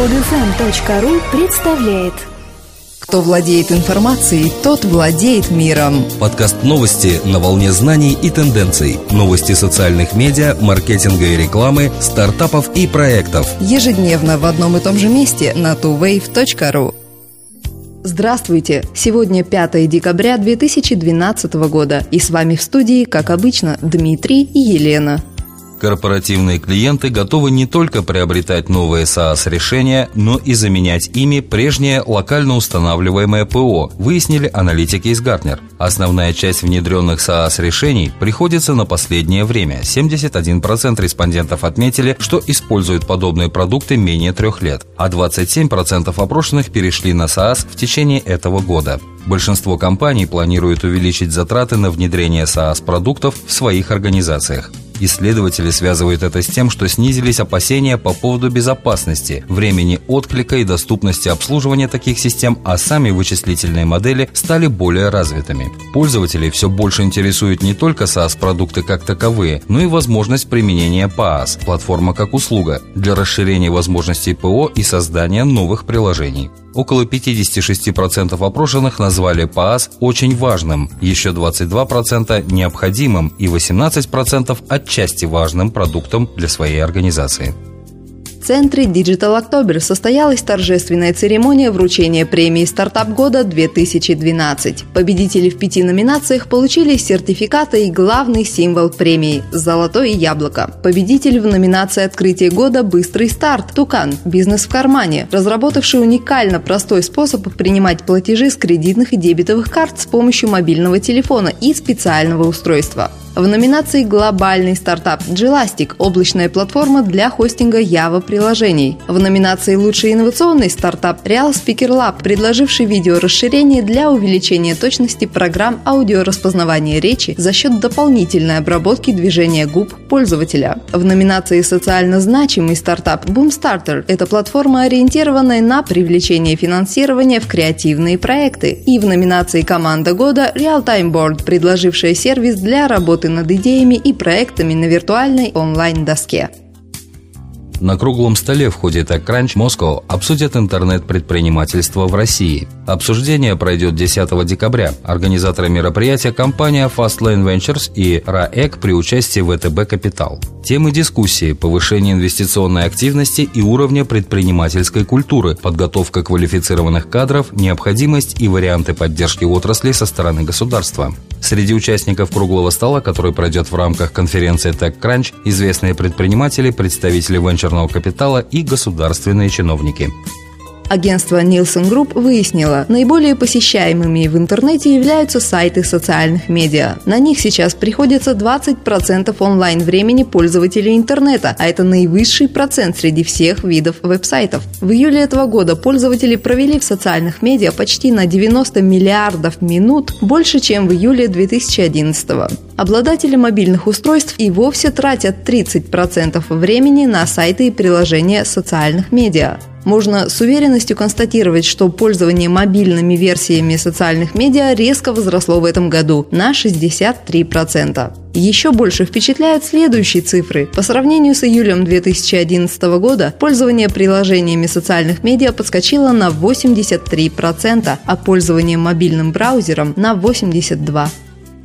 Podfm.ru представляет Кто владеет информацией, тот владеет миром. Подкаст новости на волне знаний и тенденций. Новости социальных медиа, маркетинга и рекламы, стартапов и проектов. Ежедневно в одном и том же месте на tuwave.ru. Здравствуйте! Сегодня 5 декабря 2012 года, и с вами в студии, как обычно, Дмитрий и Елена. Корпоративные клиенты готовы не только приобретать новые SaaS-решения, но и заменять ими прежнее локально устанавливаемое ПО, выяснили аналитики из Gartner. Основная часть внедренных SaaS-решений приходится на последнее время. 71% респондентов отметили, что используют подобные продукты менее трех лет, а 27% опрошенных перешли на SaaS в течение этого года. Большинство компаний планируют увеличить затраты на внедрение SaaS-продуктов в своих организациях. Исследователи связывают это с тем, что снизились опасения по поводу безопасности, времени отклика и доступности обслуживания таких систем, а сами вычислительные модели стали более развитыми. Пользователей все больше интересуют не только SaaS-продукты как таковые, но и возможность применения PaaS – платформа как услуга, для расширения возможностей ПО и создания новых приложений. Около 56% опрошенных назвали ПААС очень важным, еще 22% необходимым и 18% отчасти важным продуктом для своей организации центре Digital October состоялась торжественная церемония вручения премии «Стартап года 2012». Победители в пяти номинациях получили сертификаты и главный символ премии – «Золотое яблоко». Победитель в номинации «Открытие года. Быстрый старт» – «Тукан. Бизнес в кармане», разработавший уникально простой способ принимать платежи с кредитных и дебетовых карт с помощью мобильного телефона и специального устройства. В номинации «Глобальный стартап Gelastic» – облачная платформа для хостинга Java-приложений. В номинации «Лучший инновационный стартап» – Real Speaker Lab, предложивший видеорасширение для увеличения точности программ аудиораспознавания речи за счет дополнительной обработки движения губ пользователя. В номинации «Социально значимый стартап» Boomstarter – это платформа, ориентированная на привлечение финансирования в креативные проекты. И в номинации «Команда года» – Real Time Board, предложившая сервис для работы над идеями и проектами на виртуальной онлайн-доске. На круглом столе в ходе TechCrunch Moscow обсудят интернет-предпринимательство в России. Обсуждение пройдет 10 декабря. Организаторы мероприятия – компания Fastlane Ventures и RAEC при участии ВТБ Капитал. Темы дискуссии – повышение инвестиционной активности и уровня предпринимательской культуры, подготовка квалифицированных кадров, необходимость и варианты поддержки отрасли со стороны государства. Среди участников круглого стола, который пройдет в рамках конференции TechCrunch, известные предприниматели, представители венчурного капитала и государственные чиновники. Агентство Nielsen Group выяснило, наиболее посещаемыми в интернете являются сайты социальных медиа. На них сейчас приходится 20% онлайн-времени пользователей интернета, а это наивысший процент среди всех видов веб-сайтов. В июле этого года пользователи провели в социальных медиа почти на 90 миллиардов минут, больше, чем в июле 2011 года. Обладатели мобильных устройств и вовсе тратят 30% времени на сайты и приложения социальных медиа. Можно с уверенностью констатировать, что пользование мобильными версиями социальных медиа резко возросло в этом году на 63%. Еще больше впечатляют следующие цифры. По сравнению с июлем 2011 года, пользование приложениями социальных медиа подскочило на 83%, а пользование мобильным браузером на 82%.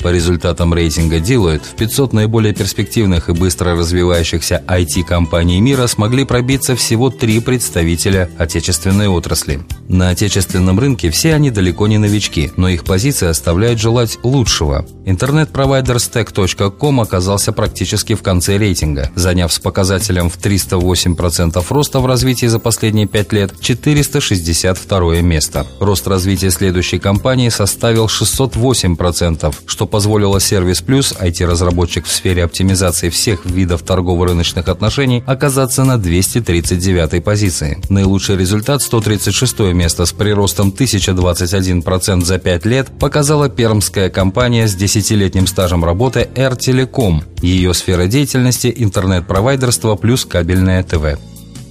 По результатам рейтинга Deloitte, в 500 наиболее перспективных и быстро развивающихся IT-компаний мира смогли пробиться всего три представителя отечественной отрасли. На отечественном рынке все они далеко не новички, но их позиции оставляют желать лучшего. Интернет-провайдер stack.com оказался практически в конце рейтинга, заняв с показателем в 308% роста в развитии за последние 5 лет 462 место. Рост развития следующей компании составил 608%, что позволило Service Plus, IT-разработчик в сфере оптимизации всех видов торгово-рыночных отношений, оказаться на 239 позиции. Наилучший результат 136 место с приростом 1021% за 5 лет показала пермская компания с 10-летним стажем работы Air Telecom. Ее сфера деятельности – интернет-провайдерство плюс кабельное ТВ.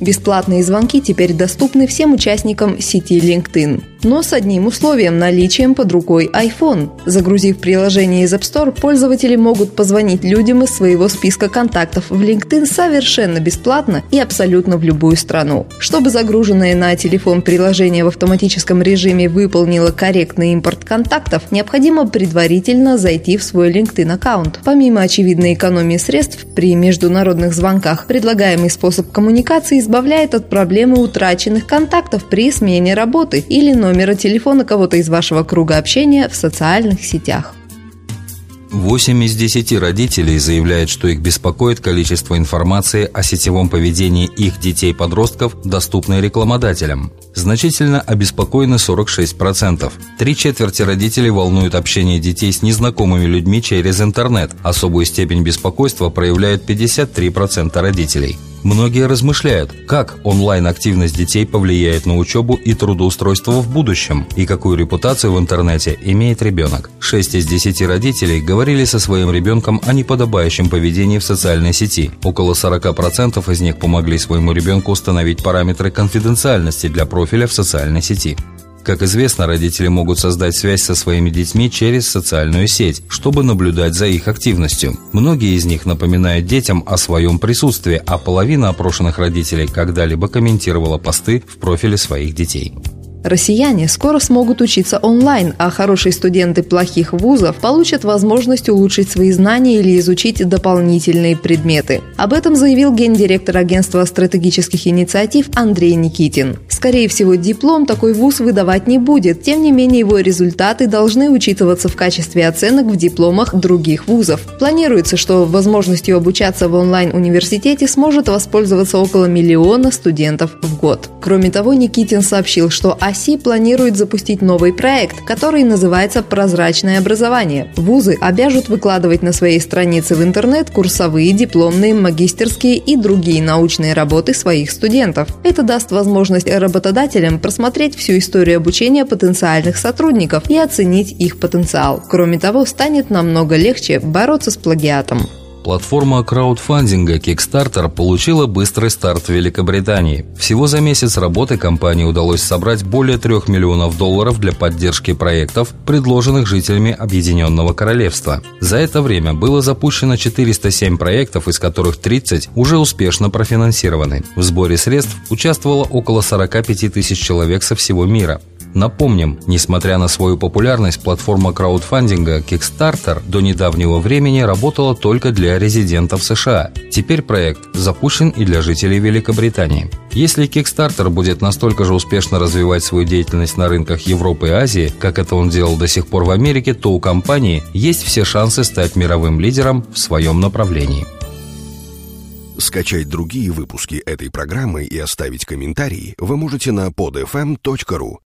Бесплатные звонки теперь доступны всем участникам сети LinkedIn. Но с одним условием – наличием под рукой iPhone. Загрузив приложение из App Store, пользователи могут позвонить людям из своего списка контактов в LinkedIn совершенно бесплатно и абсолютно в любую страну. Чтобы загруженное на телефон приложение в автоматическом режиме выполнило корректный импорт контактов, необходимо предварительно зайти в свой LinkedIn аккаунт. Помимо очевидной экономии средств при международных звонках, предлагаемый способ коммуникации избавляет от проблемы утраченных контактов при смене работы или номера телефона кого-то из вашего круга общения в социальных сетях. 8 из 10 родителей заявляют, что их беспокоит количество информации о сетевом поведении их детей-подростков, доступной рекламодателям. Значительно обеспокоены 46%. Три четверти родителей волнуют общение детей с незнакомыми людьми через интернет. Особую степень беспокойства проявляют 53% родителей. Многие размышляют, как онлайн-активность детей повлияет на учебу и трудоустройство в будущем, и какую репутацию в интернете имеет ребенок. 6 из 10 родителей говорили со своим ребенком о неподобающем поведении в социальной сети. Около 40% из них помогли своему ребенку установить параметры конфиденциальности для профиля в социальной сети. Как известно, родители могут создать связь со своими детьми через социальную сеть, чтобы наблюдать за их активностью. Многие из них напоминают детям о своем присутствии, а половина опрошенных родителей когда-либо комментировала посты в профиле своих детей. Россияне скоро смогут учиться онлайн, а хорошие студенты плохих вузов получат возможность улучшить свои знания или изучить дополнительные предметы. Об этом заявил гендиректор агентства стратегических инициатив Андрей Никитин. Скорее всего, диплом такой вуз выдавать не будет, тем не менее его результаты должны учитываться в качестве оценок в дипломах других вузов. Планируется, что возможностью обучаться в онлайн-университете сможет воспользоваться около миллиона студентов в год. Кроме того, Никитин сообщил, что ОСИ планирует запустить новый проект, который называется «Прозрачное образование». Вузы обяжут выкладывать на своей странице в интернет курсовые, дипломные, магистерские и другие научные работы своих студентов. Это даст возможность работодателям просмотреть всю историю обучения потенциальных сотрудников и оценить их потенциал. Кроме того, станет намного легче бороться с плагиатом. Платформа краудфандинга Kickstarter получила быстрый старт в Великобритании. Всего за месяц работы компании удалось собрать более 3 миллионов долларов для поддержки проектов, предложенных жителями Объединенного Королевства. За это время было запущено 407 проектов, из которых 30 уже успешно профинансированы. В сборе средств участвовало около 45 тысяч человек со всего мира. Напомним, несмотря на свою популярность, платформа краудфандинга Kickstarter до недавнего времени работала только для резидентов США. Теперь проект запущен и для жителей Великобритании. Если Kickstarter будет настолько же успешно развивать свою деятельность на рынках Европы и Азии, как это он делал до сих пор в Америке, то у компании есть все шансы стать мировым лидером в своем направлении. Скачать другие выпуски этой программы и оставить комментарии вы можете на podfm.ru